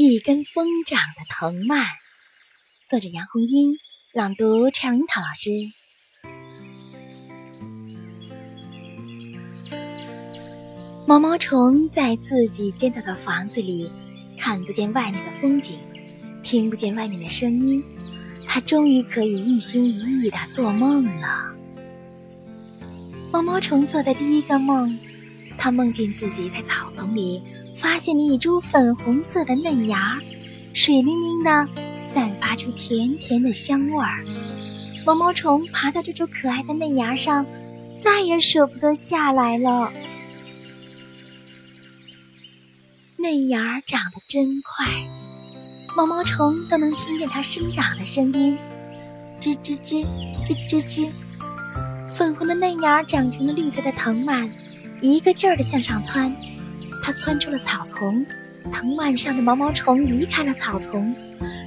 一根疯长的藤蔓，作者杨红樱，朗读 Cherita 老师。毛毛虫在自己建造的房子里，看不见外面的风景，听不见外面的声音，它终于可以一心一意的做梦了。毛毛虫做的第一个梦，它梦见自己在草丛里。发现了一株粉红色的嫩芽，水灵灵的，散发出甜甜的香味儿。毛毛虫爬到这株可爱的嫩芽上，再也舍不得下来了。嫩芽长得真快，毛毛虫都能听见它生长的声音，吱吱吱，吱吱吱。粉红的嫩芽长成了绿色的藤蔓，一个劲儿地向上窜。它窜出了草丛，藤蔓上的毛毛虫离开了草丛。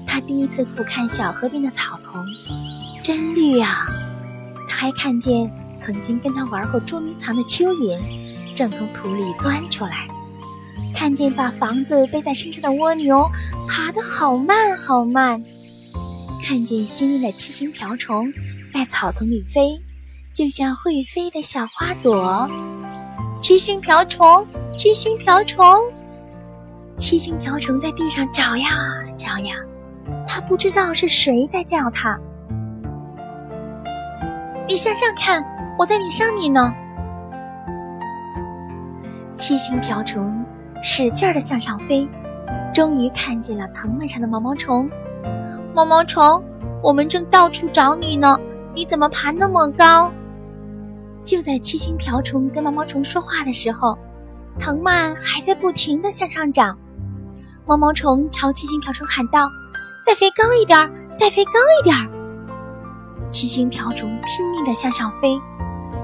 它第一次俯瞰小河边的草丛，真绿啊！它还看见曾经跟它玩过捉迷藏的蚯蚓，正从土里钻出来。看见把房子背在身上的蜗牛，爬得好慢好慢。看见新运的七星瓢虫在草丛里飞，就像会飞的小花朵。七星瓢虫。七星瓢虫，七星瓢虫在地上找呀找呀，它不知道是谁在叫它。你向上看，我在你上面呢。七星瓢虫使劲的向上飞，终于看见了藤蔓上的毛毛虫。毛毛虫，我们正到处找你呢，你怎么爬那么高？就在七星瓢虫跟毛毛虫说话的时候。藤蔓还在不停地向上涨，毛毛虫朝七星瓢虫喊道：“再飞高一点儿，再飞高一点儿。”七星瓢虫拼命地向上飞，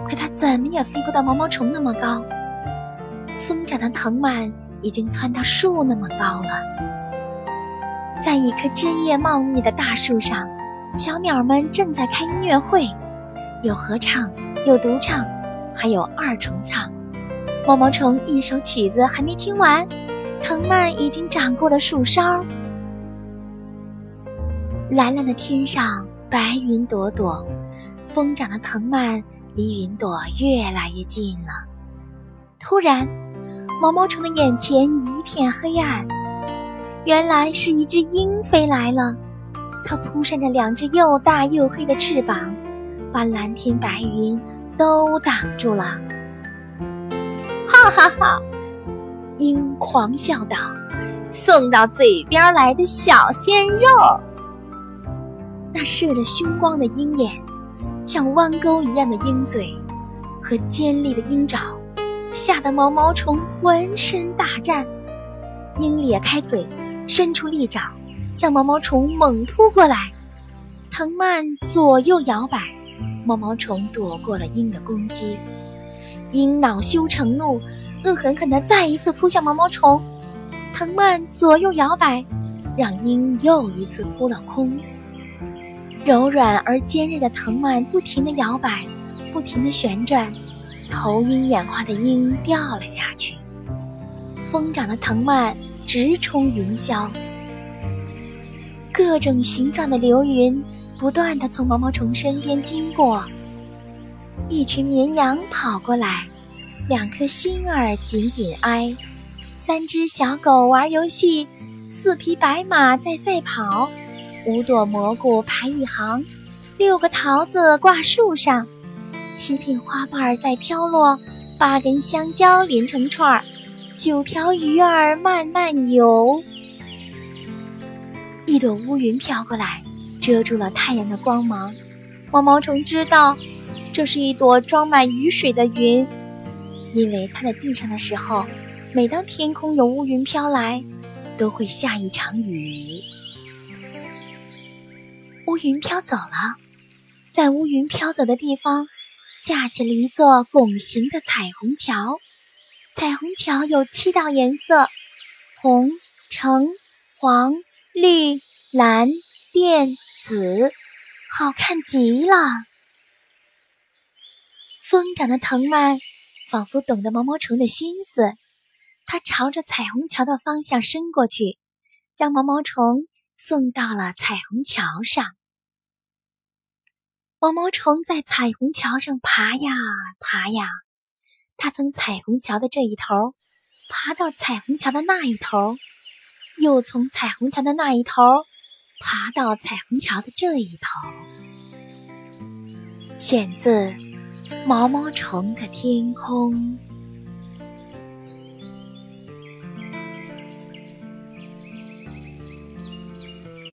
可它怎么也飞不到毛毛虫那么高。疯长的藤蔓已经窜到树那么高了。在一棵枝叶茂密的大树上，小鸟们正在开音乐会，有合唱，有独唱，还有二重唱。毛毛虫一首曲子还没听完，藤蔓已经长过了树梢。蓝蓝的天上白云朵朵，疯长的藤蔓离云朵越来越近了。突然，毛毛虫的眼前一片黑暗，原来是一只鹰飞来了。它扑扇着两只又大又黑的翅膀，把蓝天白云都挡住了。哈哈哈！鹰狂笑道：“送到嘴边来的小鲜肉。”那射着凶光的鹰眼，像弯钩一样的鹰嘴和尖利的鹰爪，吓得毛毛虫浑身大颤。鹰咧开嘴，伸出利爪，向毛毛虫猛扑过来。藤蔓左右摇摆，毛毛虫躲过了鹰的攻击。鹰恼羞成怒，恶狠狠地再一次扑向毛毛虫。藤蔓左右摇摆，让鹰又一次扑了空。柔软而尖锐的藤蔓不停地摇摆，不停地旋转，头晕眼花的鹰掉了下去。疯长的藤蔓直冲云霄，各种形状的流云不断地从毛毛虫身边经过。一群绵羊跑过来，两颗心儿紧紧挨，三只小狗玩游戏，四匹白马在赛跑，五朵蘑菇排一行，六个桃子挂树上，七片花瓣在飘落，八根香蕉连成串儿，九条鱼儿慢慢游。一朵乌云飘过来，遮住了太阳的光芒。毛毛虫知道。这是一朵装满雨水的云，因为它在地上的时候，每当天空有乌云飘来，都会下一场雨。乌云飘走了，在乌云飘走的地方，架起了一座拱形的彩虹桥。彩虹桥有七道颜色：红、橙、黄、绿、蓝、靛、紫，好看极了。疯长的藤蔓仿佛懂得毛毛虫的心思，它朝着彩虹桥的方向伸过去，将毛毛虫送到了彩虹桥上。毛毛虫在彩虹桥上爬呀爬呀，它从彩虹桥的这一头爬到彩虹桥的那一头，又从彩虹桥的那一头爬到彩虹桥的这一头。选自《毛毛虫的天空》。